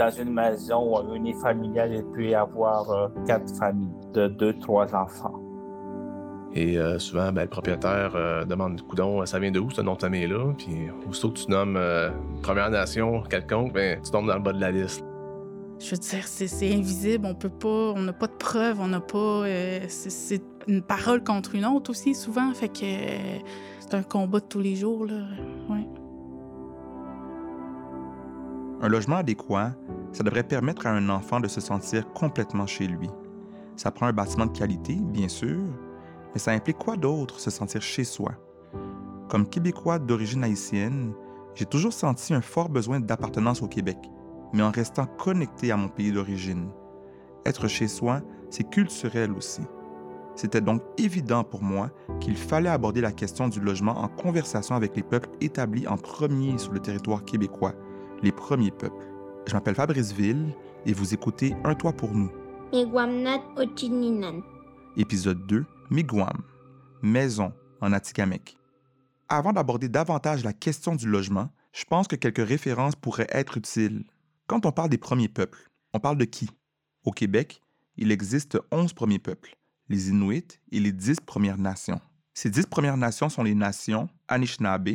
dans une maison ou un unifamilial, il peut y avoir euh, quatre familles de deux, trois enfants. Et euh, souvent, ben, le propriétaire euh, demande Coudon, ça vient de où ce nom de famille-là? Puis aussitôt que tu nommes Première Nation quelconque, ben, tu tombes dans le bas de la liste. Je veux dire, c'est invisible, on peut pas, on n'a pas de preuves, on n'a pas. c'est une parole contre une autre aussi, souvent. Fait que c'est un combat de tous les jours, là. Ouais. Un logement adéquat, ça devrait permettre à un enfant de se sentir complètement chez lui. Ça prend un bâtiment de qualité, bien sûr, mais ça implique quoi d'autre se sentir chez soi? Comme Québécois d'origine haïtienne, j'ai toujours senti un fort besoin d'appartenance au Québec, mais en restant connecté à mon pays d'origine. Être chez soi, c'est culturel aussi. C'était donc évident pour moi qu'il fallait aborder la question du logement en conversation avec les peuples établis en premier sur le territoire québécois, les premiers peuples. Je m'appelle Fabrice Ville et vous écoutez Un toit pour nous. Épisode 2, Miguam, maison en Atikamek. Avant d'aborder davantage la question du logement, je pense que quelques références pourraient être utiles. Quand on parle des premiers peuples, on parle de qui? Au Québec, il existe 11 premiers peuples, les Inuits et les 10 Premières Nations. Ces 10 Premières Nations sont les nations Anishinaabe,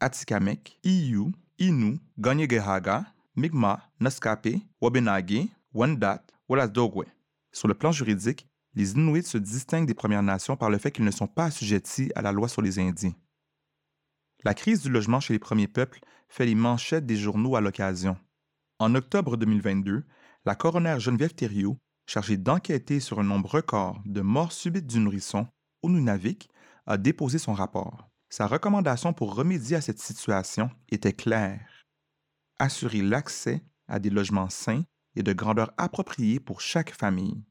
Atikamek, Iyu, Inu, Ganyegehaga, Mi'kmaq, Naskape, Wabenage, Wendat, Wolasdogwe. Sur le plan juridique, les Inuits se distinguent des Premières Nations par le fait qu'ils ne sont pas assujettis à la loi sur les Indiens. La crise du logement chez les premiers peuples fait les manchettes des journaux à l'occasion. En octobre 2022, la coroner Geneviève Thériault, chargée d'enquêter sur un nombre record de morts subites du nourrisson au a déposé son rapport. Sa recommandation pour remédier à cette situation était claire. Assurer l'accès à des logements sains et de grandeur appropriée pour chaque famille.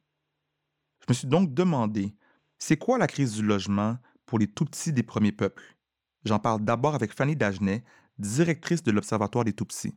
Je me suis donc demandé, c'est quoi la crise du logement pour les tout-petits des premiers peuples? J'en parle d'abord avec Fanny Dagenet, directrice de l'Observatoire des tout-petits.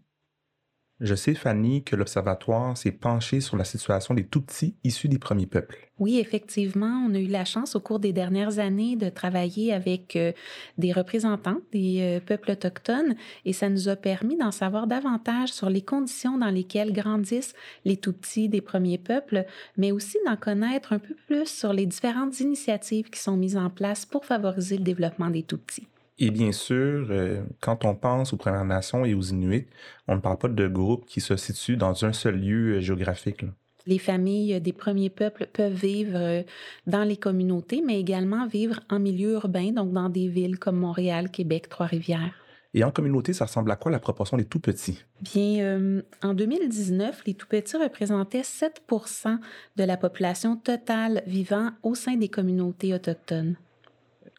Je sais, Fanny, que l'Observatoire s'est penché sur la situation des tout-petits issus des premiers peuples. Oui, effectivement, on a eu la chance au cours des dernières années de travailler avec euh, des représentants des euh, peuples autochtones et ça nous a permis d'en savoir davantage sur les conditions dans lesquelles grandissent les tout-petits des premiers peuples, mais aussi d'en connaître un peu plus sur les différentes initiatives qui sont mises en place pour favoriser le développement des tout-petits. Et bien sûr, euh, quand on pense aux Premières Nations et aux Inuits, on ne parle pas de groupes qui se situent dans un seul lieu euh, géographique. Les familles des premiers peuples peuvent vivre euh, dans les communautés, mais également vivre en milieu urbain, donc dans des villes comme Montréal, Québec, Trois-Rivières. Et en communauté, ça ressemble à quoi la proportion des tout-petits? Bien, en 2019, les tout-petits représentaient 7% de la population totale vivant au sein des communautés autochtones.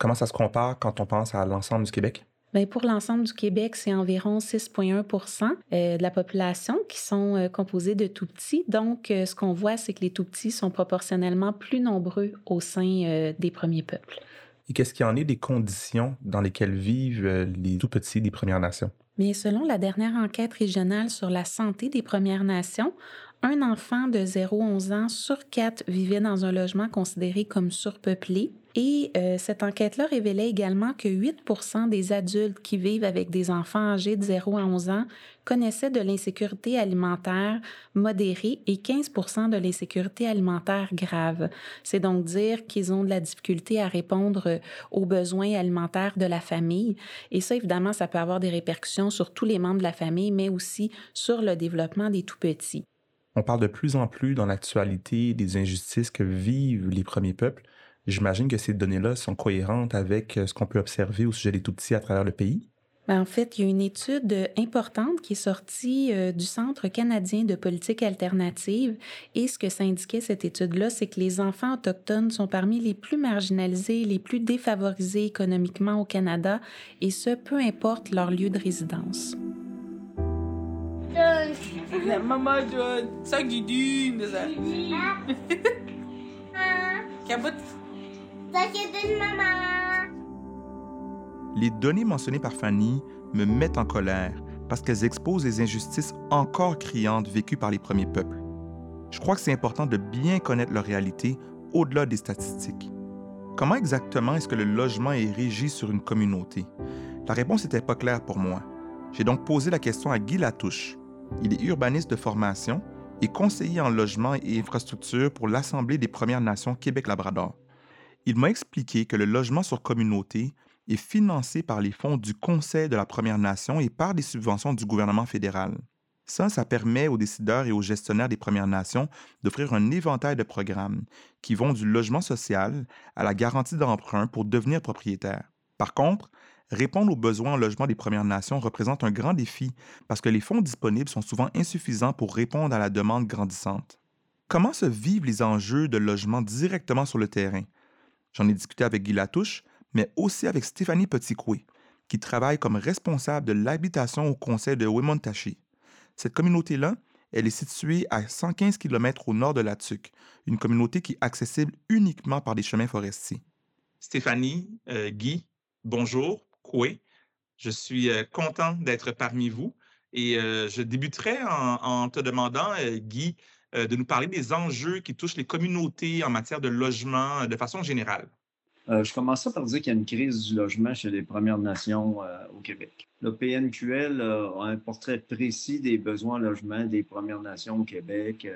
Comment ça se compare quand on pense à l'ensemble du Québec? Bien, pour l'ensemble du Québec, c'est environ 6,1% euh, de la population qui sont euh, composés de tout petits. Donc, euh, ce qu'on voit, c'est que les tout petits sont proportionnellement plus nombreux au sein des premiers peuples. Et qu'est-ce qu'il y en est des conditions dans lesquelles vivent les tout petits des Premières Nations? Mais selon la dernière enquête régionale sur la santé des Premières Nations, un enfant de 0 à 11 ans sur quatre vivait dans un logement considéré comme surpeuplé et euh, cette enquête-là révélait également que 8 des adultes qui vivent avec des enfants âgés de 0 à 11 ans connaissaient de l'insécurité alimentaire modérée et 15 de l'insécurité alimentaire grave. C'est donc dire qu'ils ont de la difficulté à répondre aux besoins alimentaires de la famille. Et ça, évidemment, ça peut avoir des répercussions sur tous les membres de la famille, mais aussi sur le développement des tout-petits. On parle de plus en plus dans l'actualité des injustices que vivent les premiers peuples. J'imagine que ces données-là sont cohérentes avec euh, ce qu'on peut observer au sujet des tout-petits à travers le pays? Ben, en fait, il y a une étude importante qui est sortie euh, du Centre canadien de politique alternative et ce que ça indiquait cette étude-là, c'est que les enfants autochtones sont parmi les plus marginalisés, les plus défavorisés économiquement au Canada et ce, peu importe leur lieu de résidence. Les données mentionnées par Fanny me mettent en colère parce qu'elles exposent les injustices encore criantes vécues par les premiers peuples. Je crois que c'est important de bien connaître leur réalité au-delà des statistiques. Comment exactement est-ce que le logement est régi sur une communauté? La réponse n'était pas claire pour moi. J'ai donc posé la question à Guy Latouche, Il est urbaniste de formation et conseiller en logement et infrastructure pour l'Assemblée des Premières Nations Québec-Labrador. Il m'a expliqué que le logement sur communauté est financé par les fonds du Conseil de la Première Nation et par des subventions du gouvernement fédéral. Ça, ça permet aux décideurs et aux gestionnaires des Premières Nations d'offrir un éventail de programmes qui vont du logement social à la garantie d'emprunt pour devenir propriétaire. Par contre, répondre aux besoins en logement des Premières Nations représente un grand défi parce que les fonds disponibles sont souvent insuffisants pour répondre à la demande grandissante. Comment se vivent les enjeux de logement directement sur le terrain? J'en ai discuté avec Guy Latouche, mais aussi avec Stéphanie Petitcoué, qui travaille comme responsable de l'habitation au conseil de Wemontachi. Cette communauté-là, elle est située à 115 km au nord de la Tuque, une communauté qui est accessible uniquement par des chemins forestiers. Stéphanie, euh, Guy, bonjour, Koué. Je suis euh, content d'être parmi vous et euh, je débuterai en te demandant, Guy, de nous parler des enjeux qui touchent les communautés en matière de logement de façon générale? Euh, je commence par dire qu'il y a une crise du logement chez les Premières Nations euh, au Québec. Le PNQL euh, a un portrait précis des besoins en logement des Premières Nations au Québec.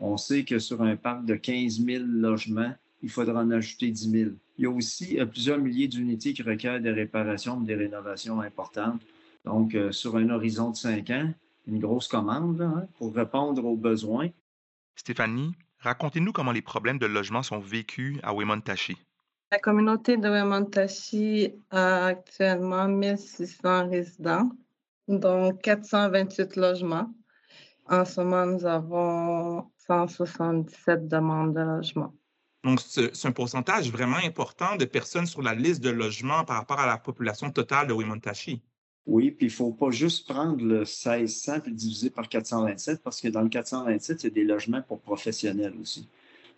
on sait que sur un parc de 15 000 logements, il faudra en ajouter 10 000. Il y a aussi plusieurs milliers d'unités qui requièrent des réparations, des rénovations importantes. Donc, sur un horizon de 5 ans, une grosse commande hein, pour répondre aux besoins. Stéphanie, racontez-nous comment les problèmes de logement sont vécus à Wemontachi. La communauté de Wemontachi a actuellement 1600 résidents, dont 428 logements. En ce moment, nous avons 177 demandes de logement. Donc, c'est un pourcentage vraiment important de personnes sur la liste de logements par rapport à la population totale de Wemontachi. Oui, puis il ne faut pas juste prendre le 1600 et le diviser par 427 parce que dans le 427, c'est des logements pour professionnels aussi.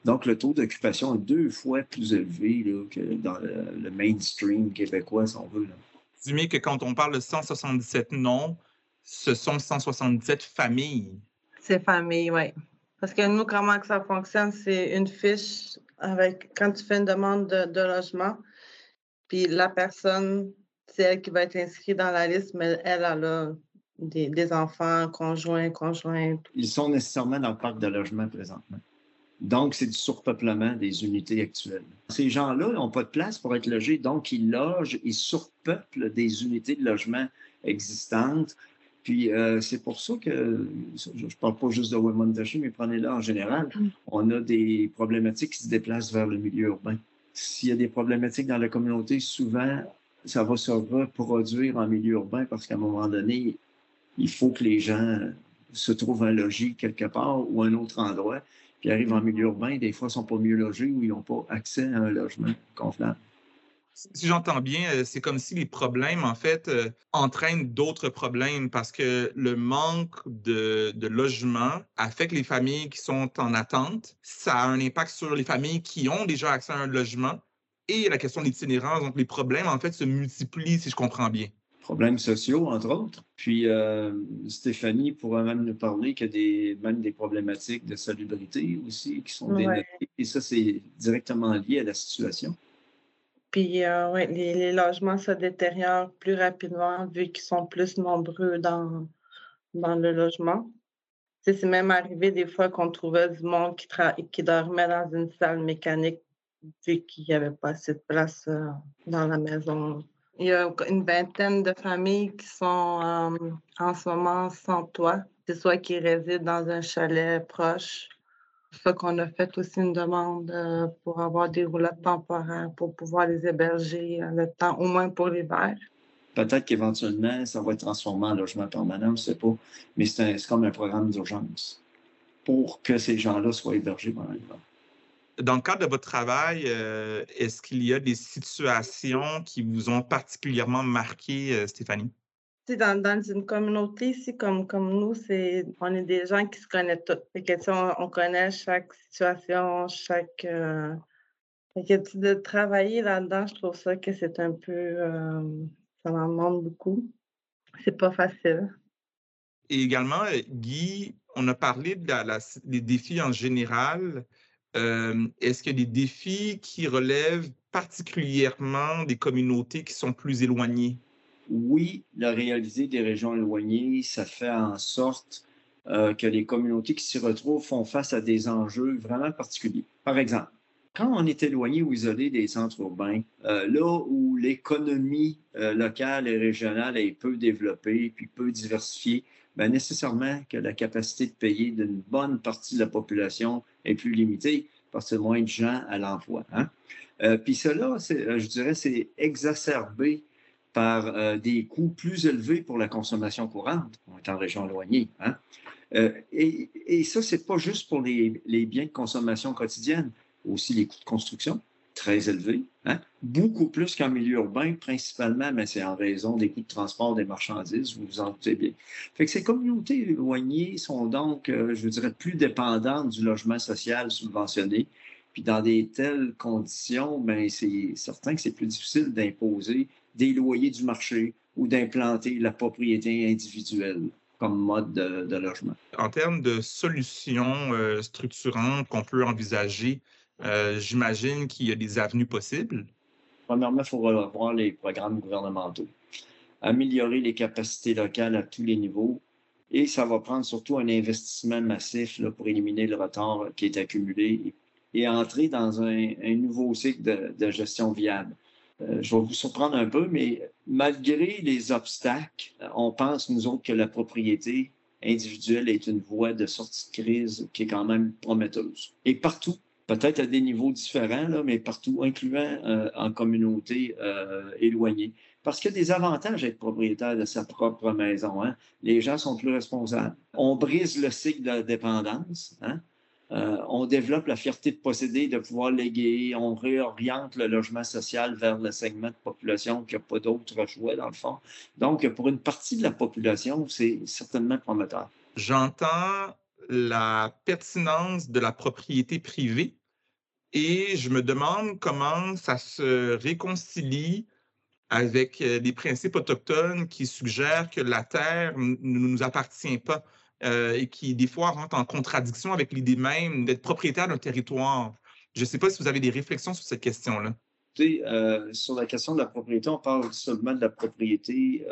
Donc, le taux d'occupation est deux fois plus élevé que dans le, mainstream québécois, si on veut. Dis-moi que quand on parle de 177 noms, ce sont 177 familles. C'est famille, oui. Parce que nous, comment que ça fonctionne, c'est une fiche avec quand tu fais une demande de, logement, puis la personne, c'est elle qui va être inscrite dans la liste, mais elle, a des, des enfants, conjoints, conjointes. Ils sont nécessairement dans le parc de logement présentement. Donc, c'est du surpeuplement des unités actuelles. Ces gens-là n'ont pas de place pour être logés, donc ils logent, ils surpeuplent des unités de logement existantes. Puis euh, c'est pour ça que, je ne parle pas juste de Wemontachi, mais prenez-le en général, on a des problématiques qui se déplacent vers le milieu urbain. S'il y a des problématiques dans la communauté, souvent, ça va se reproduire en milieu urbain parce qu'à un moment donné, il faut que les gens se trouvent un logis quelque part ou un autre endroit qui arrivent en milieu urbain, des fois, ne sont pas mieux logés ou ils n'ont pas accès à un logement convenable. Si j'entends bien, euh, c'est comme si les problèmes, en fait, euh, entraînent d'autres problèmes parce que le manque de, de logement affecte les familles qui sont en attente. Ça a un impact sur les familles qui ont déjà accès à un logement et la question de l'itinérance. Donc, les problèmes, en fait, se multiplient, si je comprends bien problèmes sociaux, entre autres. Puis euh, Stéphanie pourrait même nous parler qu'il y a des, même des problématiques de salubrité aussi qui sont dénotées. Et ça, c'est directement lié à la situation. Puis euh, ouais, les, logements se détériorent plus rapidement vu qu'ils sont plus nombreux dans, dans le logement. C'est même arrivé des fois qu'on trouvait du monde qui, qui dormait dans une salle mécanique vu qu'il n'y avait pas assez de place euh, dans la maison. Il y a une vingtaine de familles qui sont euh, en ce moment sans toit. Soit qui résident dans un chalet proche. C'est qu'on a fait aussi une demande euh, pour avoir des roulettes temporaires pour pouvoir les héberger le temps, au moins pour l'hiver. Peut-être qu'éventuellement, ça va être transformé en logement permanent, je ne sais pas. Mais c'est comme un programme d'urgence pour que ces gens-là soient hébergés pendant l'hiver. Dans le cadre de votre travail, euh, est-ce qu'il y a des situations qui vous ont particulièrement marqué, euh, Stéphanie? Dans, dans une communauté ici comme, comme nous, c'est on est des gens qui se connaissent tous. on, connaît chaque situation, chaque. Euh, de travailler là-dedans, je trouve ça que c'est un peu. ça m'en demande beaucoup. C'est pas facile. Et également, Guy, on a parlé de des défis en général. Est-ce qu'il y a des défis qui relèvent particulièrement des communautés qui sont plus éloignées? Oui, la réalité des régions éloignées, ça fait en sorte euh, que les communautés qui s'y retrouvent font face à des enjeux vraiment particuliers. Par exemple, quand on est éloigné ou isolé des centres urbains, euh, là où l'économie euh, locale et régionale est peu développée puis peu diversifiée, bien, nécessairement que la capacité de payer d'une bonne partie de la population est plus limitée parce que moins de gens à l'emploi. Hein? puis cela, je dirais, c'est exacerbé par des coûts plus élevés pour la consommation courante. On est en région éloignée. Hein? Euh, et, ça, c'est pas juste pour les, biens de consommation quotidienne, aussi les coûts de construction, très élevés, hein? beaucoup plus qu'en milieu urbain, principalement, mais c'est en raison des coûts de transport des marchandises, vous vous en doutez bien. Fait que ces communautés éloignées sont donc, euh, je dirais, plus dépendantes du logement social subventionné. Puis dans des telles conditions, ben c'est certain que c'est plus difficile d'imposer des loyers du marché ou d'implanter la propriété individuelle comme mode de, logement. En termes de solutions euh, structurantes qu'on peut envisager, euh, j'imagine qu'il y a des avenues possibles. Premièrement, il faut revoir les programmes gouvernementaux, améliorer les capacités locales à tous les niveaux, et ça va prendre surtout un investissement massif pour éliminer le retard qui est accumulé et, entrer dans un, nouveau cycle de gestion viable. Euh, je vais vous surprendre un peu, mais malgré les obstacles, on pense, nous autres, que la propriété individuelle est une voie de sortie de crise qui est quand même prometteuse. Et partout, peut-être à des niveaux différents, là, mais partout, incluant euh, en communauté euh, éloignée. Parce qu'il y a des avantages à être propriétaire de sa propre maison. Hein. Les gens sont plus responsables. On brise le cycle de la dépendance. Hein. Euh, on développe la fierté de posséder, de pouvoir léguer, on réoriente le logement social vers le segment de population qui n'a pas d'autre choix, dans le fond. Donc, pour une partie de la population, c'est certainement prometteur. J'entends la pertinence de la propriété privée et je me demande comment ça se réconcilie avec euh, les principes autochtones qui suggèrent que la terre ne nous appartient pas. Euh, et qui, des fois, rentre en contradiction avec l'idée même d'être propriétaire d'un territoire. Je ne sais pas si vous avez des réflexions sur cette question-là. Euh, sur la question de la propriété, on parle seulement de la propriété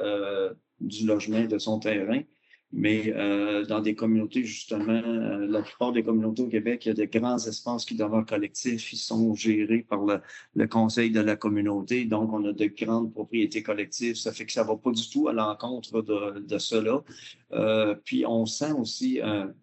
du logement de son terrain. Mais euh, dans des communautés, justement, euh, la plupart des communautés au Québec, il y a de grands espaces qui demeurent collectifs. Ils sont gérés par le, conseil de la communauté. Donc, on a de grandes propriétés collectives. Ça fait que ça va pas du tout à l'encontre de, de, cela. Euh, puis, on sent aussi un,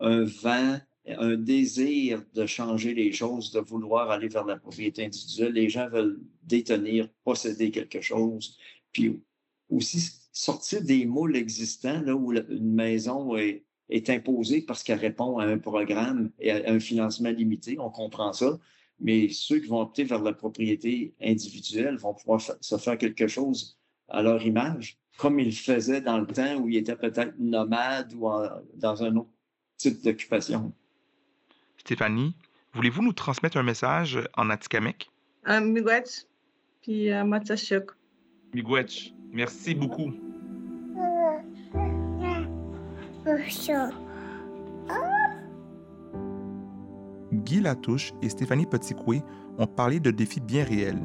un vent un désir de changer les choses, de vouloir aller vers la propriété individuelle. Les gens veulent détenir, posséder quelque chose. Puis aussi sortir des moules existants, là où une maison est, imposée parce qu'elle répond à un programme et à un financement limité, on comprend ça. Mais ceux qui vont opter vers la propriété individuelle vont pouvoir se faire quelque chose à leur image, comme ils le faisaient dans le temps où ils étaient peut-être nomades ou dans un autre type d'occupation. Stéphanie, voulez-vous nous transmettre un message en Atikamek? Un miigwech, puis un matachuk. Miigwech, merci beaucoup. Guy Latouche et Stéphanie Petitcoué ont parlé de défis bien réels,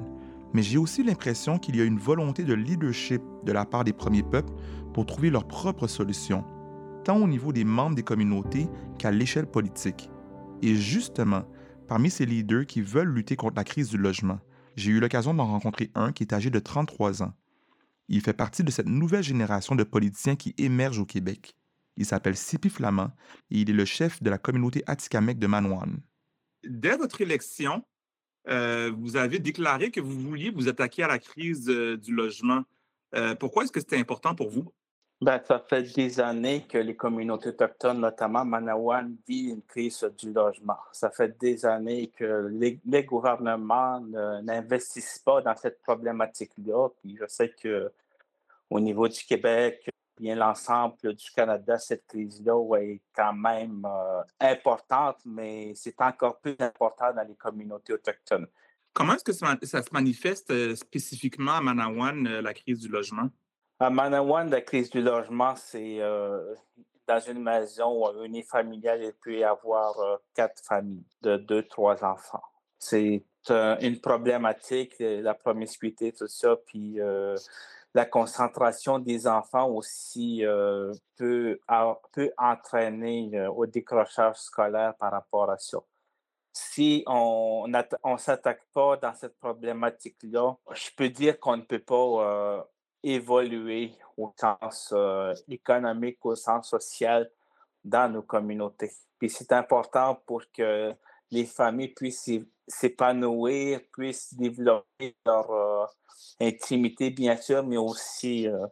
mais j'ai aussi l'impression qu'il y a une volonté de leadership de la part des premiers peuples pour trouver leurs propres solutions, tant au niveau des membres des communautés qu'à l'échelle politique. Et justement, parmi ces leaders qui veulent lutter contre la crise du logement, j'ai eu l'occasion d'en rencontrer un qui est âgé de 33 ans. Il fait partie de cette nouvelle génération de politiciens qui émergent au Québec. Il s'appelle Sipi Flamand et il est le chef de la communauté Atikamekw de Manouane. Dès votre élection, euh, vous avez déclaré que vous vouliez vous attaquer à la crise euh, du logement. Euh, pourquoi est-ce que c'était important pour vous? Ben, ça fait des années que les communautés autochtones, notamment Manawan, vivent une crise du logement. Ça fait des années que les, les gouvernements n'investissent pas dans cette problématique-là. Puis je sais que au niveau du Québec, bien l'ensemble du Canada, cette crise-là est quand même euh, importante, mais c'est encore plus important dans les communautés autochtones. Comment est-ce que ça, se manifeste euh, spécifiquement à Manawan, euh, la crise du logement? À Manawan, la crise du logement, c'est dans une maison unifamiliale, il peut y avoir quatre familles de deux, trois enfants. C'est une problématique, la promiscuité, tout ça, puis la concentration des enfants aussi euh, peut, peut entraîner euh, au décrochage scolaire par rapport à ça. Si on ne s'attaque pas dans cette problématique-là, je peux dire qu'on ne peut pas euh, évoluer au sens économique, au sens social dans nos communautés. Puis c'est important pour que les familles puissent s'épanouir, puissent développer leur intimité, bien sûr, mais aussi euh,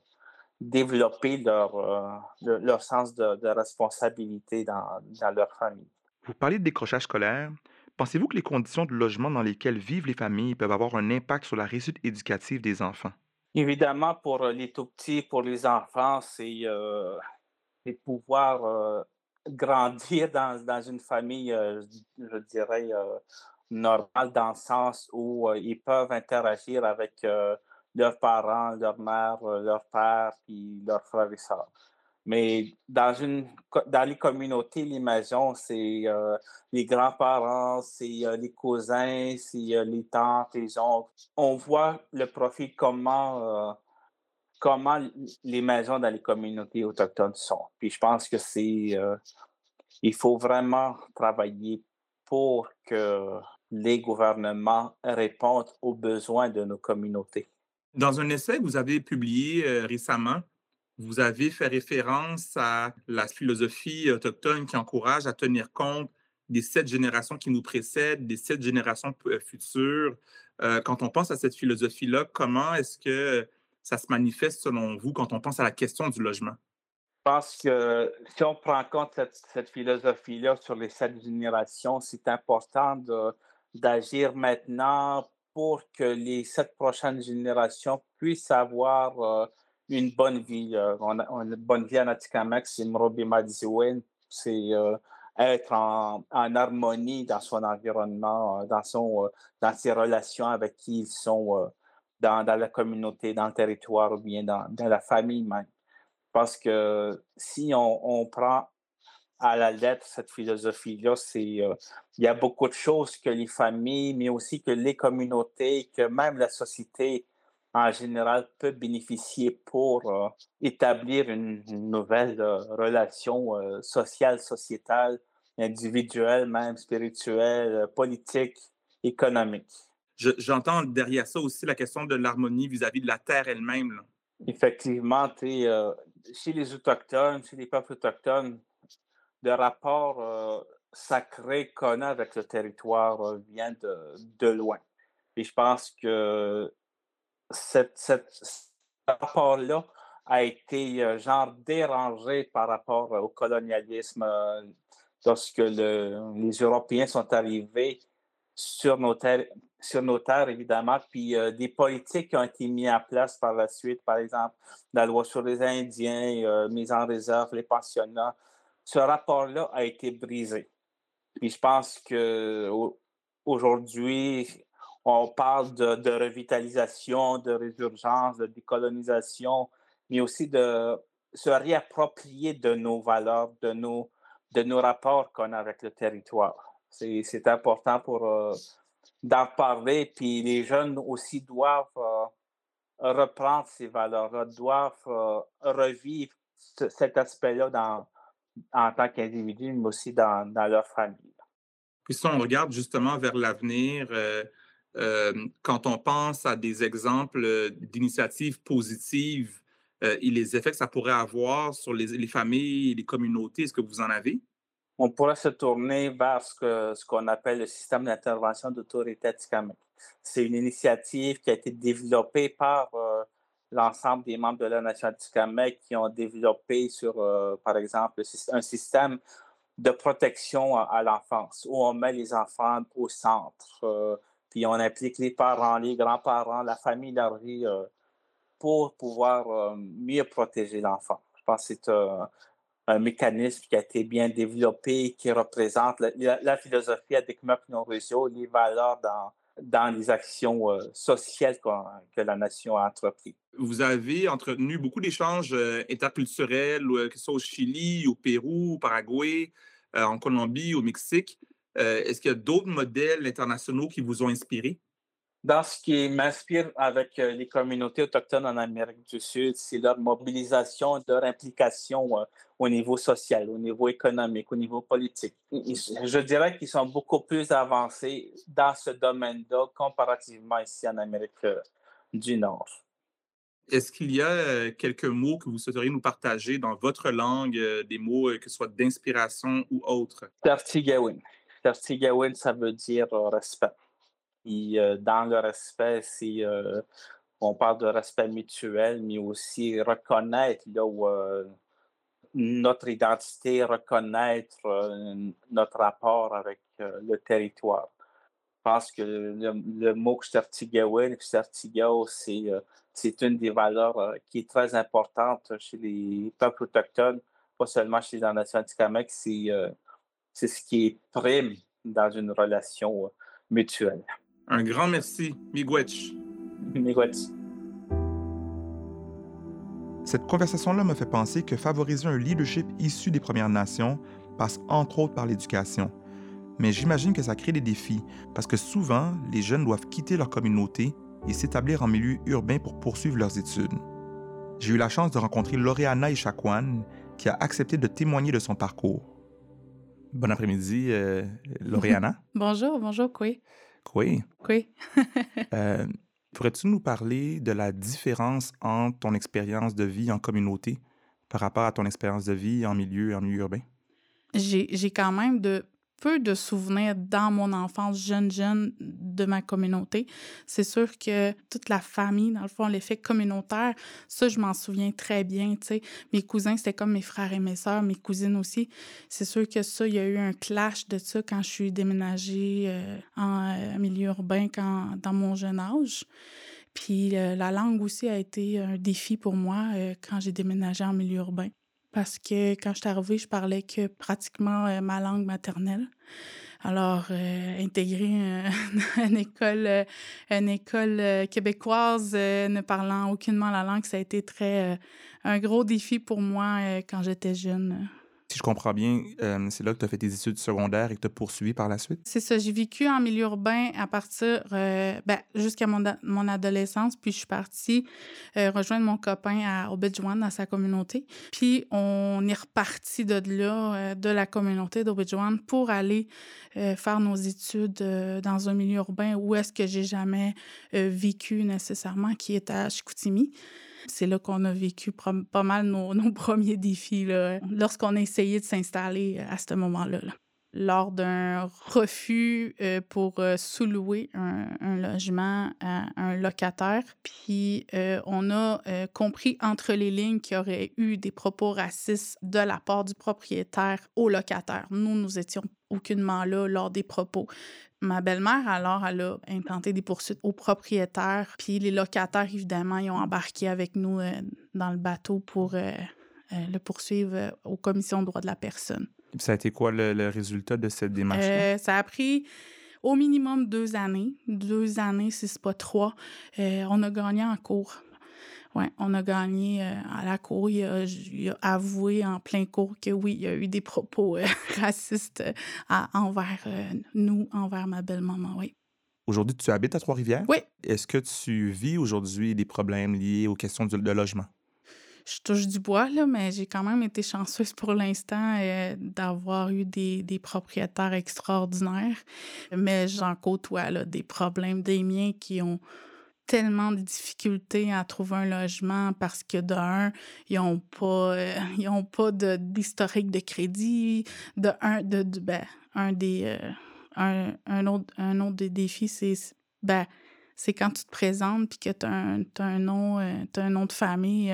développer leur, euh, leur sens de, responsabilité dans, dans, leur famille. Vous parlez de décrochage scolaire. Pensez-vous que les conditions de logement dans lesquelles vivent les familles peuvent avoir un impact sur la réussite éducative des enfants? Évidemment, pour les tout petits, pour les enfants, c'est euh, pouvoir grandir dans, dans, une famille, je dirais, normal dans le sens où ils peuvent interagir avec leurs parents, leur mère, leur père, puis leurs frères et sœurs. Mais dans, une, dans les communautés, les maisons, c'est les grands-parents, c'est les cousins, c'est les tantes, les oncles. On voit le profil comment, comment les maisons dans les communautés autochtones sont. Puis je pense que c'est... il faut vraiment travailler pour que les gouvernements répondent aux besoins de nos communautés. Dans un essai que vous avez publié euh, récemment, vous avez fait référence à la philosophie autochtone qui encourage à tenir compte des sept générations qui nous précèdent, des sept générations euh, futures. Euh, quand on pense à cette philosophie-là, comment est-ce que ça se manifeste selon vous quand on pense à la question du logement? Je pense que si on prend en compte cette, cette philosophie-là sur les sept générations, c'est important de, d'agir maintenant pour que les sept prochaines générations puissent avoir euh, une bonne vie. Euh, on, a, une bonne vie en Atikamek, c'est Mrobi c'est euh, être en, harmonie dans son environnement, dans, son, dans ses relations avec qui ils sont dans, la communauté, dans le territoire ou bien dans, la famille même. Parce que si on prend à la lettre cette philosophie-là. C'est, euh, il y a beaucoup de choses que les familles, mais aussi que les communautés, que même la société en général peut bénéficier pour euh, établir une, nouvelle euh, relation sociale, sociétale, individuelle, même spirituelle, politique, économique. j'entends derrière ça aussi la question de l'harmonie vis-à-vis de la terre elle-même. Effectivement, chez les Autochtones, chez les peuples autochtones, le rapport euh, sacré qu'on a avec le territoire euh, vient de, de, loin. Et je pense que cette, ce rapport-là a été genre dérangé par rapport au colonialisme lorsque le, les Européens sont arrivés sur nos terres, sur nos terres évidemment, puis des politiques ont été mises en place par la suite, par exemple la loi sur les Indiens, mise en réserve les pensionnats, ce rapport-là a été brisé. Puis je pense que aujourd'hui, on parle de, revitalisation, de résurgence, de décolonisation, mais aussi de se réapproprier de nos valeurs, de nos, de nos rapports qu'on a avec le territoire. C'est important pour euh, d'en parler, puis les jeunes aussi doivent euh, reprendre ces valeurs-là, doivent euh, revivre cet aspect-là dans, en tant qu'individu, mais aussi dans, leur famille. Puis si on regarde justement vers l'avenir, euh, euh, quand on pense à des exemples d'initiatives positives euh, et les effets que ça pourrait avoir sur les, familles et les communautés, est-ce que vous en avez? On pourrait se tourner vers ce qu'on appelle le système d'intervention d'autorité C'est une initiative qui a été développée par l'ensemble des membres de la Nation Atikamek qui ont développé sur, euh, par exemple, un système de protection à, l'enfance où on met les enfants au centre, euh, puis on implique les parents, les grands-parents, la famille, la vie euh, pour pouvoir mieux protéger l'enfant. Je pense que c'est un mécanisme qui a été bien développé, qui représente la, philosophie avec nos réseaux, les valeurs dans, dans les actions euh, sociales que la nation a entreprises. Vous avez entretenu beaucoup d'échanges euh, interculturels, euh, que ce soit au Chili, au Pérou, au Paraguay, en Colombie, au Mexique. Est-ce qu'il y a d'autres modèles internationaux qui vous ont inspiré? Dans ce qui m'inspire avec euh, les communautés autochtones en Amérique du Sud, c'est leur mobilisation, leur implication euh, au niveau social, au niveau économique, au niveau politique. Je dirais qu'ils sont beaucoup plus avancés dans ce domaine-là comparativement ici en Amérique euh, du Nord. Est-ce qu'il y a quelques mots que vous souhaiteriez nous partager dans votre langue, des mots que ce soit d'inspiration ou autres? Tartigawin. Tartigawin, ça veut dire respect. Et dans le respect, c'est, on parle de respect mutuel, mais aussi reconnaître notre identité, reconnaître notre rapport avec le territoire. Je pense que le, mot Xtertigawin, Xtertigao, c'est, c'est une des valeurs qui est très importante chez les peuples autochtones, pas seulement chez les nations anticameques, c'est, c'est ce qui est prime dans une relation mutuelle. Un grand merci, Miigwech. Miigwech. Cette conversation-là me fait penser que favoriser un leadership issu des Premières Nations passe entre autres par l'éducation. Mais j'imagine que ça crée des défis parce que souvent, les jeunes doivent quitter leur communauté et s'établir en milieu urbain pour poursuivre leurs études. J'ai eu la chance de rencontrer Loreana Ishakwan qui a accepté de témoigner de son parcours. Bon après-midi, euh, Loreana. bonjour, bonjour, oui. Oui. Oui. euh, pourrais-tu nous parler de la différence entre ton expérience de vie en communauté par rapport à ton expérience de vie en milieu, en milieu urbain? J'ai quand même de peu de souvenirs dans mon enfance jeune, jeune de ma communauté. C'est sûr que toute la famille, dans le fond, l'effet communautaire, ça, je m'en souviens très bien, tu sais. Mes cousins, c'était comme mes frères et mes sœurs, mes cousines aussi. C'est sûr que ça, il y a eu un clash de ça quand je suis déménagée euh, en euh, milieu urbain quand, dans mon jeune âge. Puis euh, la langue aussi a été un défi pour moi quand j'ai déménagé en milieu urbain parce que quand je suis arrivée, je parlais que pratiquement euh, ma langue maternelle. Alors, euh, intégrer une école, euh, une école québécoise ne parlant aucunement la langue, ça a été très un gros défi pour moi quand j'étais jeune. Si je comprends bien, euh, c'est là que tu as fait tes études secondaires et que tu as poursuivi par la suite? C'est ça. J'ai vécu en milieu urbain à partir, euh, ben, jusqu'à mon, adolescence. Puis je suis partie euh, rejoindre mon copain à Obidjouan, dans sa communauté. Puis on est reparti de là, de la communauté d'Obidjouan, pour aller faire nos études dans un milieu urbain où est-ce que j'ai jamais vécu nécessairement, qui est à Chicoutimi. C'est là qu'on a vécu pas mal nos, premiers défis lorsqu'on a essayé de s'installer euh, à ce moment-là. Lors d'un refus euh, pour euh, sous-louer un, logement à un locataire. Puis on a compris entre les lignes qu'il y aurait eu des propos racistes de la part du propriétaire au locataire. Nous, nous étions aucunement là lors des propos. Ma belle-mère, alors, elle a implanté des poursuites aux propriétaires. Puis les locataires, évidemment, ils ont embarqué avec nous euh, dans le bateau pour euh, euh, le poursuivre aux commissions de droits de la personne. Ça a été quoi le, résultat de cette démarche ça a pris au minimum deux années. Deux années, si ce pas trois. on a gagné en cours. Oui, on a gagné euh, à la cour. Il a, avoué en plein cours que oui, il y a eu des propos euh, racistes euh, envers nous, envers ma belle-maman, oui. Aujourd'hui, tu habites à Trois-Rivières? Oui. Est-ce que tu vis aujourd'hui des problèmes liés aux questions de, logement? Je touche du bois, là, mais j'ai quand même été chanceuse pour l'instant d'avoir eu des, des, propriétaires extraordinaires. Mais j'en côtoie là, des problèmes des miens qui ont tellement de difficultés à trouver un logement parce que d'un, ils n'ont pas, euh, pas d'historique de, crédit. De un, de, ben, un des, euh, un, un, autre, un autre des défis, c'est, ben, c'est quand tu te présentes puis que tu as, un, nom, euh, un nom de famille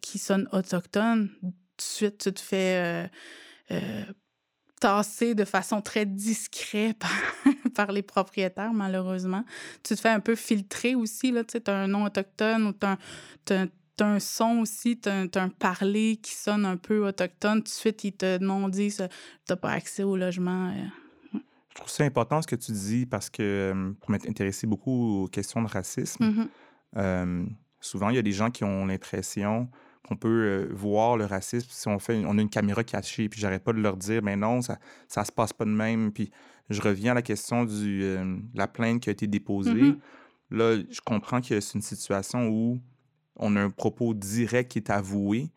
qui sonne autochtone. Tout de suite, tu te fais tassé de façon très discrète par, les propriétaires, malheureusement. Tu te fais un peu filtrer aussi, là, tu sais, as un nom autochtone ou tu as, un son aussi, tu as, un parler qui sonne un peu autochtone. Tout de suite, ils te dit tu n'as pas accès au logement. Euh. Je trouve ça important ce que tu dis parce que pour m'intéresser beaucoup aux questions de racisme, euh, souvent il y a des gens qui ont l'impression qu'on peut euh, voir le racisme si on fait on a une caméra cachée puis j'arrête pas de leur dire mais non ça ça se passe pas de même. Puis je reviens à la question du euh, la plainte qui a été déposée. Mhm. là je comprends que c'est une situation où on a un propos direct qui est avoué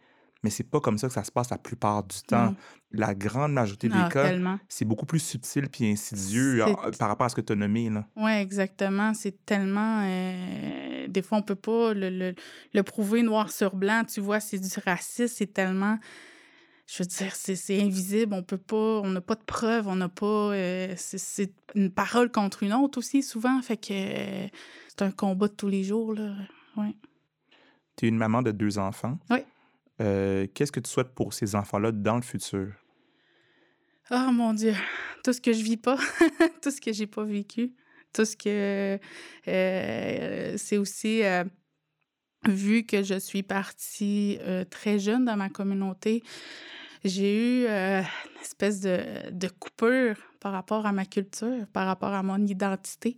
mais c'est pas comme ça que ça se passe la plupart du temps Non. la grande majorité des Ah, cas c'est beaucoup plus subtil puis insidieux euh, par rapport à ce que tu as nommé Oui, exactement. C'est tellement. euh, des fois, on peut pas le, le- le prouver noir sur blanc. Tu vois, c'est du racisme. C'est tellement. Je veux dire, c'est c'est invisible. On peut pas. On n'a pas de preuves. On n'a pas. euh, c'est- c'est une parole contre une autre aussi, souvent. Fait que euh, c'est un combat de tous les jours, là. Ouais. Tu es une maman de deux enfants. Oui. Euh, Qu'est-ce que tu souhaites pour ces enfants-là dans le futur? Oh mon Dieu, tout ce que je vis pas, tout ce que j'ai pas vécu, tout ce que euh, c'est aussi euh, vu que je suis partie très jeune dans ma communauté, j'ai eu une espèce de, de coupure par rapport à ma culture, par rapport à mon identité.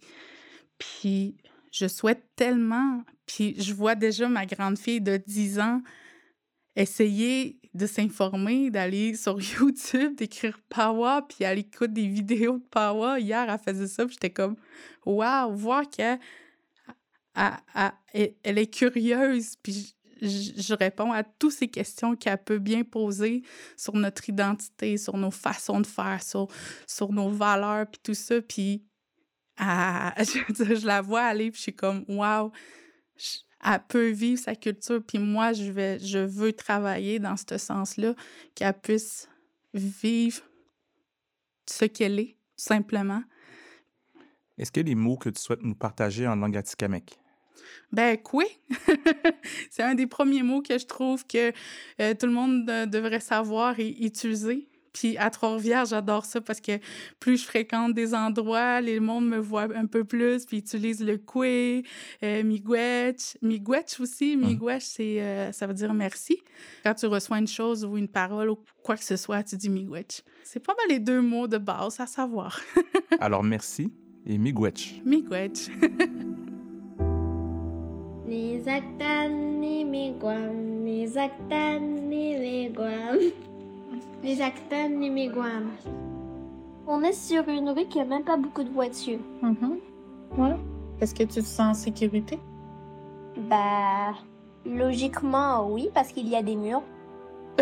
Puis je souhaite tellement, puis je vois déjà ma grande fille de 10 ans essayer de s'informer, d'aller sur YouTube, d'écrire Power, puis elle écoute des vidéos de Power. Hier, elle faisait ça, puis j'étais comme, waouh, voir qu'elle elle- est curieuse, puis je, réponds à toutes ces questions qu'elle peut bien poser sur notre identité, sur nos façons de faire, sur, sur nos valeurs, puis tout ça, puis elle- je, la vois aller, puis je suis comme, waouh, elle peut vivre sa culture, puis moi, je, vais, je veux travailler dans ce sens-là, qu'elle puisse vivre ce qu'elle est, tout simplement. Est-ce qu'il y a des mots que tu souhaites nous partager en langue atikamekw? Ben, quoi? c'est un des premiers mots que je trouve que euh, tout le monde euh, devrait savoir et utiliser. Puis à Trois-Rivières, j'adore ça parce que plus je fréquente des endroits, les monde me voit un peu plus, puis utilise le kwe, euh, miigwech. Miigwech aussi, miigwech, c'est, euh, ça veut dire merci. Quand tu reçois une chose ou une parole ou quoi que ce soit, tu dis miigwech. C'est pas mal les deux mots de base à savoir. Alors, merci et miigwech. miigwech. Ni zaktan ni miguam, ni zaktan ni miguam. Ni zaktan ni miguam. On est sur une rue qui a même pas beaucoup de voitures. Ouais. Est-ce que tu te sens en sécurité? Bah, logiquement, oui, parce qu'il y a des murs.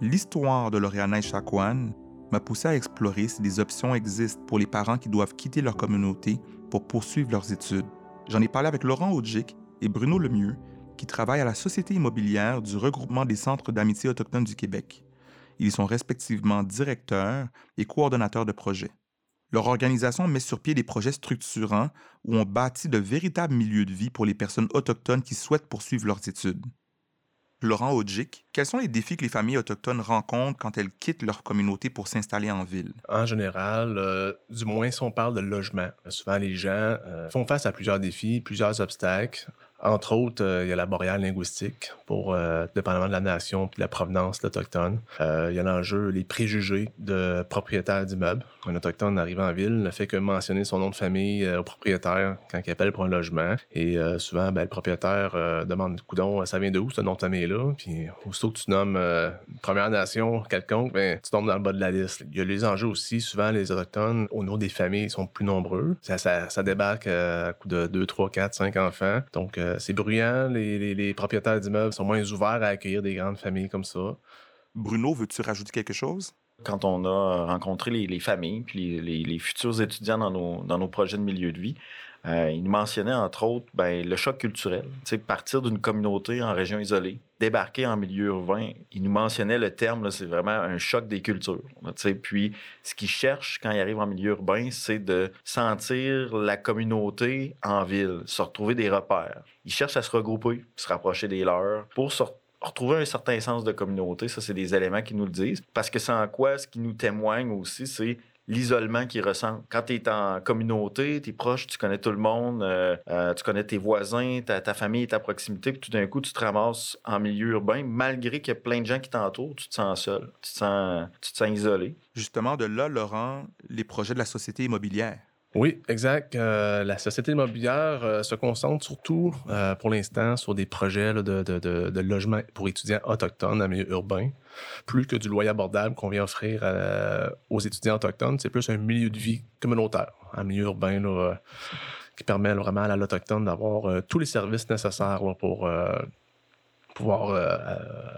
L'histoire de Loriana et Chakwan m'a poussé à explorer si des options existent pour les parents qui doivent quitter leur communauté pour poursuivre leurs études. J'en ai parlé avec Laurent Odjic et Bruno Lemieux, qui travaillent à la Société immobilière du regroupement des centres d'amitié autochtones du Québec. Ils sont respectivement directeurs et coordonnateurs de projets. Leur organisation met sur pied des projets structurants où on bâtit de véritables milieux de vie pour les personnes autochtones qui souhaitent poursuivre leurs études. Laurent Odjic, quels sont les défis que les familles autochtones rencontrent quand elles quittent leur communauté pour s'installer en ville? En général, euh, du moins si on parle de logement, souvent les gens euh, font face à plusieurs défis, plusieurs obstacles. Entre autres, euh, il y a la barrière linguistique pour, euh, dépendamment de la nation puis de la provenance de l'Autochtone. Euh, il y a l'enjeu, les préjugés de propriétaires d'immeubles. Un Autochtone arrive en ville ne fait que mentionner son nom de famille euh, au propriétaire quand il appelle pour un logement. Et euh, souvent, ben, le propriétaire demande Coudon, ça vient de où ce nom de famille-là? Puis aussitôt que tu nommes Première Nation quelconque, ben, tu tombes dans le bas de la liste. Il y a les enjeux aussi. Souvent, les Autochtones, au niveau des familles, sont plus nombreux. Ça, ça, ça débarque à coup de 2, 3, 4, 5 enfants. Donc, euh, c'est bruyant. Les, les- les propriétaires d'immeubles sont moins ouverts à accueillir des grandes familles comme ça. Bruno, veux-tu rajouter quelque chose? Quand on a rencontré les, les familles puis les, les- les futurs étudiants dans nos, dans nos projets de milieu de vie, euh, ils nous mentionnaient entre autres ben, le choc culturel. Partir d'une communauté en région isolée, débarquer en milieu urbain, ils nous mentionnaient le terme, c'est vraiment un choc des cultures. là. Puis ce qu'ils cherchent quand ils arrivent en milieu urbain, c'est de sentir la communauté en ville, se retrouver des repères. Ils cherchent à se regrouper, se rapprocher des leurs pour retrouver un certain sens de communauté. Ça, c'est des éléments qui nous le disent. Parce que c'est quoi, ce qui nous témoigne aussi, c'est l'isolement qu'ils ressentent. Quand tu es en communauté, tu es proche, tu connais tout le monde, euh, euh, tu connais tes voisins, ta, ta famille est à proximité, puis tout d'un coup, tu te ramasses en milieu urbain, malgré qu'il y a plein de gens qui t'entourent, tu te sens seul, tu te sens, tu te sens isolé. Justement, de là, Laurent, les projets de la Société immobilière. Oui, exact. Euh, la société immobilière euh, se concentre surtout, euh, pour l'instant, sur des projets de, de, de, de, logement pour étudiants autochtones en milieu urbain, plus que du loyer abordable qu'on vient offrir aux étudiants autochtones. C'est plus un milieu de vie communautaire en milieu urbain là, qui permet vraiment à l'autochtone d'avoir tous les services nécessaires pour pouvoir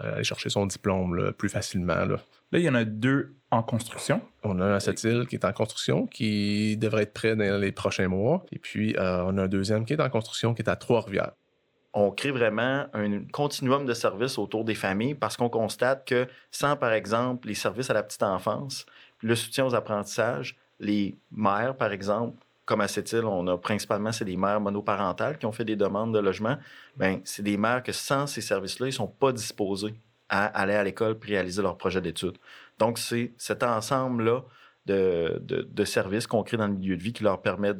aller chercher son diplôme plus facilement. Là. là, il y en a deux en construction. On a un à cette île qui est en construction, qui devrait être prêt dans les prochains mois. Et puis, euh, on a un deuxième qui est en construction, qui est à Trois-Rivières. On crée vraiment un continuum de services autour des familles parce qu'on constate que sans, par exemple, les services à la petite enfance, le soutien aux apprentissages, les mères, par exemple, comme à cette île, on a principalement, c'est des mères monoparentales qui ont fait des demandes de logement. Bien, c'est des mères que sans ces services-là, ils ne sont pas disposés à aller à l'école et réaliser leur projet d'études. Donc, c'est cet ensemble-là de, de, services qu'on crée dans le milieu de vie qui leur permet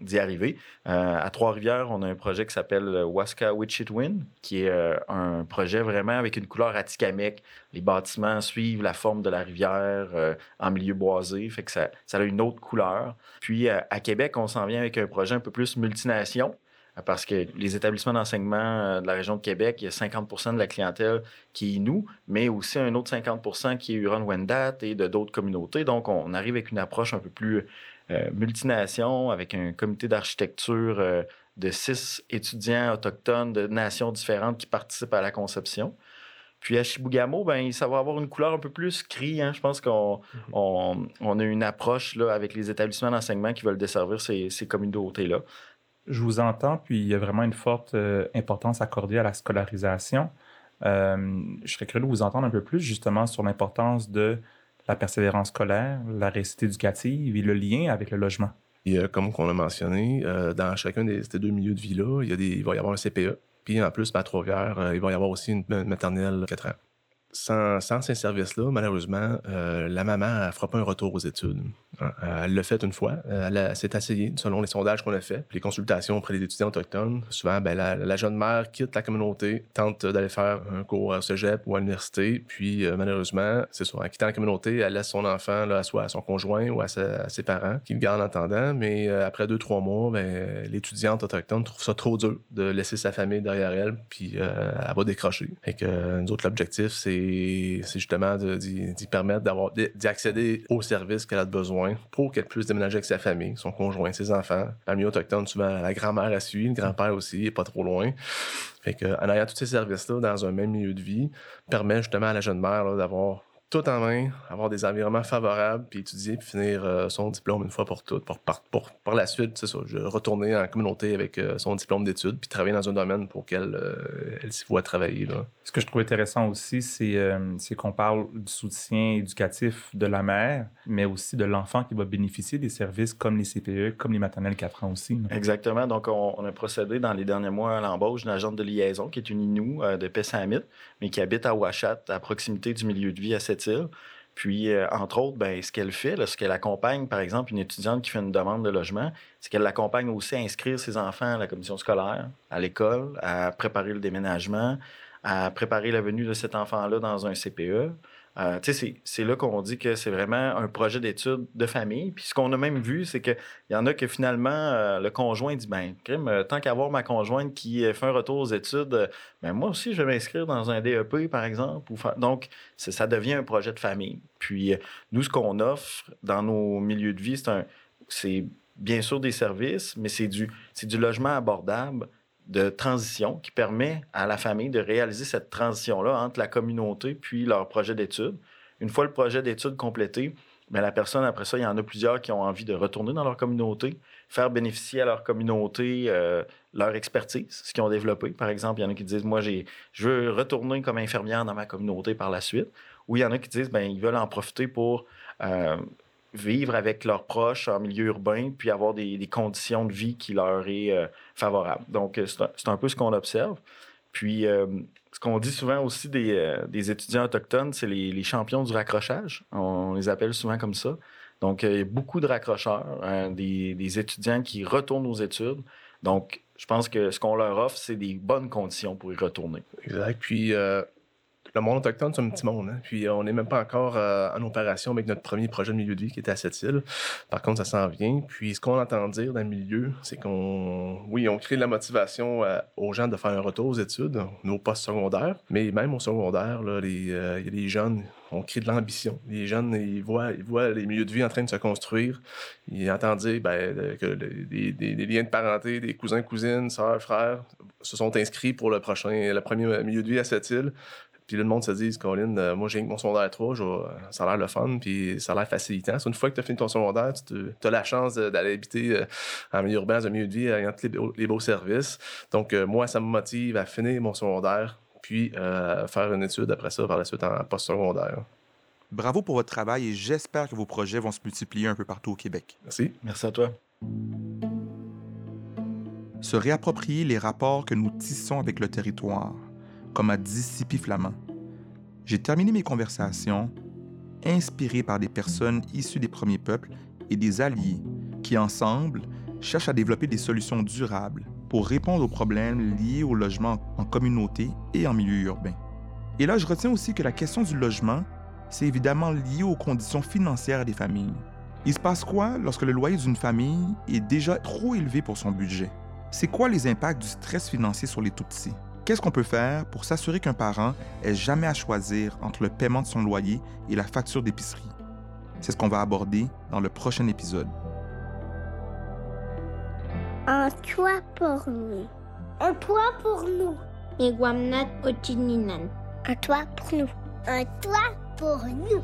d'y arriver. Euh, à Trois-Rivières, on a un projet qui s'appelle Waska Wichitwin, qui est euh, un projet vraiment avec une couleur atikamekw. Les bâtiments suivent la forme de la rivière euh, en milieu boisé, fait que ça, ça a une autre couleur. Puis à Québec, on s'en vient avec un projet un peu plus multination parce que les établissements d'enseignement de la région de Québec, il y a 50% de la clientèle qui est nous, mais aussi un autre 50% qui est Huron-Wendat et de d'autres communautés. Donc, on arrive avec une approche un peu plus multination, avec un comité d'architecture euh, de six étudiants autochtones de nations différentes qui participent à la conception. Puis à Chibougamau, ben, ça va avoir une couleur un peu plus cri. Hein. Je pense qu'on mm-hmm. a une approche là, avec les établissements d'enseignement qui veulent desservir ces, ces communautés-là je vous entends, puis il y a vraiment une forte euh, importance accordée à la scolarisation. Euh, je serais curieux de vous entendre un peu plus justement sur l'importance de la persévérance scolaire, la réussite éducative et le lien avec le logement. Y a, comme on l'a mentionné, euh, dans chacun des, ces deux milieux de vie-là, il, il, va y avoir un CPE. Puis en plus, à Trois-Rivières, il va y avoir aussi une maternelle 4 ans sans, ces services-là, malheureusement, euh, la maman ne fera pas un retour aux études. Euh, elle l'a fait une fois. Euh, elle, s'est asseyée, selon les sondages qu'on a fait, les consultations auprès des étudiants autochtones. Souvent, ben, la, jeune mère quitte la communauté, tente d'aller faire un cours au cégep ou à l'université, puis malheureusement, c'est ça, en quittant la communauté, elle laisse son enfant là, soit à son conjoint ou à, ses parents, qui le gardent en attendant. Mais après deux, trois mois, ben, l'étudiante autochtone trouve ça trop dur de laisser sa famille derrière elle, puis elle va décrocher. Et que nous autres, l'objectif, c'est c'est justement d'y permettre d'avoir d'y aux services qu'elle a besoin pour qu'elle puisse déménager avec sa famille, son conjoint, ses enfants. La milieu autochtone, souvent, la grand-mère la suit, le grand-père aussi, pas trop loin. Fait que, en ayant tous ces services-là dans un même milieu de vie, permet justement à la jeune mère d'avoir tout en main, avoir des environnements favorables, puis étudier, puis finir euh, son diplôme une fois pour toutes. Pour, pour, par la suite, c'est ça, je retourner en communauté avec euh, son diplôme d'études, puis travailler dans un domaine pour qu'elle euh, elle s'y voit travailler. Là. Ce que je trouve intéressant aussi, c'est qu'on parle du soutien éducatif de la mère, mais aussi de l'enfant qui va bénéficier des services comme les CPE, comme les maternelles 4 ans aussi. Exactement. Donc, on, a procédé dans les derniers mois à l'embauche d'une agente de liaison qui est une Inou de Pessamit, mais qui habite à Ouachat, à proximité du milieu de vie à cette puis, euh, entre autres, ben, ce qu'elle fait, ce qu'elle accompagne, par exemple, une étudiante qui fait une demande de logement, c'est qu'elle l'accompagne aussi à inscrire ses enfants à la commission scolaire, à l'école, à préparer le déménagement, à préparer la venue de cet enfant-là dans un CPE. Euh, c'est là qu'on dit que c'est vraiment un projet d'études de famille. Puis ce qu'on a même vu, c'est qu'il y en a que finalement, euh, le conjoint dit ben, crime, euh, tant qu'avoir ma conjointe qui fait un retour aux études, ben, moi aussi, je vais m'inscrire dans un DEP, par exemple. Donc, ça devient un projet de famille. Puis nous, ce qu'on offre dans nos milieux de vie, c'est bien sûr des services, mais c'est du, du logement abordable de transition qui permet à la famille de réaliser cette transition-là entre la communauté puis leur projet d'études. Une fois le projet d'études complété, ben, la personne, après ça, il y en a plusieurs qui ont envie de retourner dans leur communauté, faire bénéficier à leur communauté euh, leur expertise, ce qu'ils ont développé. Par exemple, il y en a qui disent, moi, je veux retourner comme infirmière dans ma communauté par la suite. Ou il y en a qui disent, ben, ils veulent en profiter pour euh, vivre avec leurs proches en milieu urbain, puis avoir des, conditions de vie qui leur est euh, favorable. Donc, euh, c'est un, peu ce qu'on observe. Puis, euh, ce qu'on dit souvent aussi des, étudiants autochtones, c'est les, champions du raccrochage. On, les appelle souvent comme ça. Donc, il y a beaucoup de raccrocheurs, hein, des, des, étudiants qui retournent aux études. Donc, je pense que ce qu'on leur offre, c'est des bonnes conditions pour y retourner. Exact. Puis, Le monde autochtone, c'est un petit monde. Hein. Puis on n'est même pas encore euh, en opération avec notre premier projet de milieu de vie qui était à cette île. Par contre, ça s'en vient. Puis ce qu'on entend dire dans le milieu, c'est qu'on, oui, on crée de la motivation euh, aux gens de faire un retour aux études, nos postes secondaires, mais même au secondaire, euh, il y a des jeunes on crée de l'ambition. Les jeunes, ils voient, ils voient les milieux de vie en train de se construire. Ils entendent dire ben, que des, liens de parenté, des cousins, cousines, sœurs, frères se sont inscrits pour le prochain, le premier milieu de vie à cette île. Puis le monde se dit, Colin, euh, moi j'ai mon secondaire 3, ça a l'air le fun, puis ça a l'air facilitant. Une fois que tu as fini ton secondaire, tu as la chance d'aller habiter euh, en milieu urbain, dans un milieu de vie, ayant tous les, beaux services. Donc, euh, moi, ça me motive à finir mon secondaire, puis faire une étude après ça, par la suite en post-secondaire. Bravo pour votre travail et j'espère que vos projets vont se multiplier un peu partout au Québec. Merci. Merci à toi. Se réapproprier les rapports que nous tissons avec le territoire comme à Dissipi Flamand. J'ai terminé mes conversations inspiré par des personnes issues des premiers peuples et des alliés qui, ensemble, cherchent à développer des solutions durables pour répondre aux problèmes liés au logement en communauté et en milieu urbain. Et là, je retiens aussi que la question du logement, c'est évidemment lié aux conditions financières des familles. Il se passe quoi lorsque le loyer d'une famille est déjà trop élevé pour son budget? C'est quoi les impacts du stress financier sur les tout-petits? Qu'est-ce qu'on peut faire pour s'assurer qu'un parent ait jamais à choisir entre le paiement de son loyer et la facture d'épicerie? C'est ce qu'on va aborder dans le prochain épisode. Un toit pour nous. Un toit pour nous. Un toit pour nous. Un toit pour nous.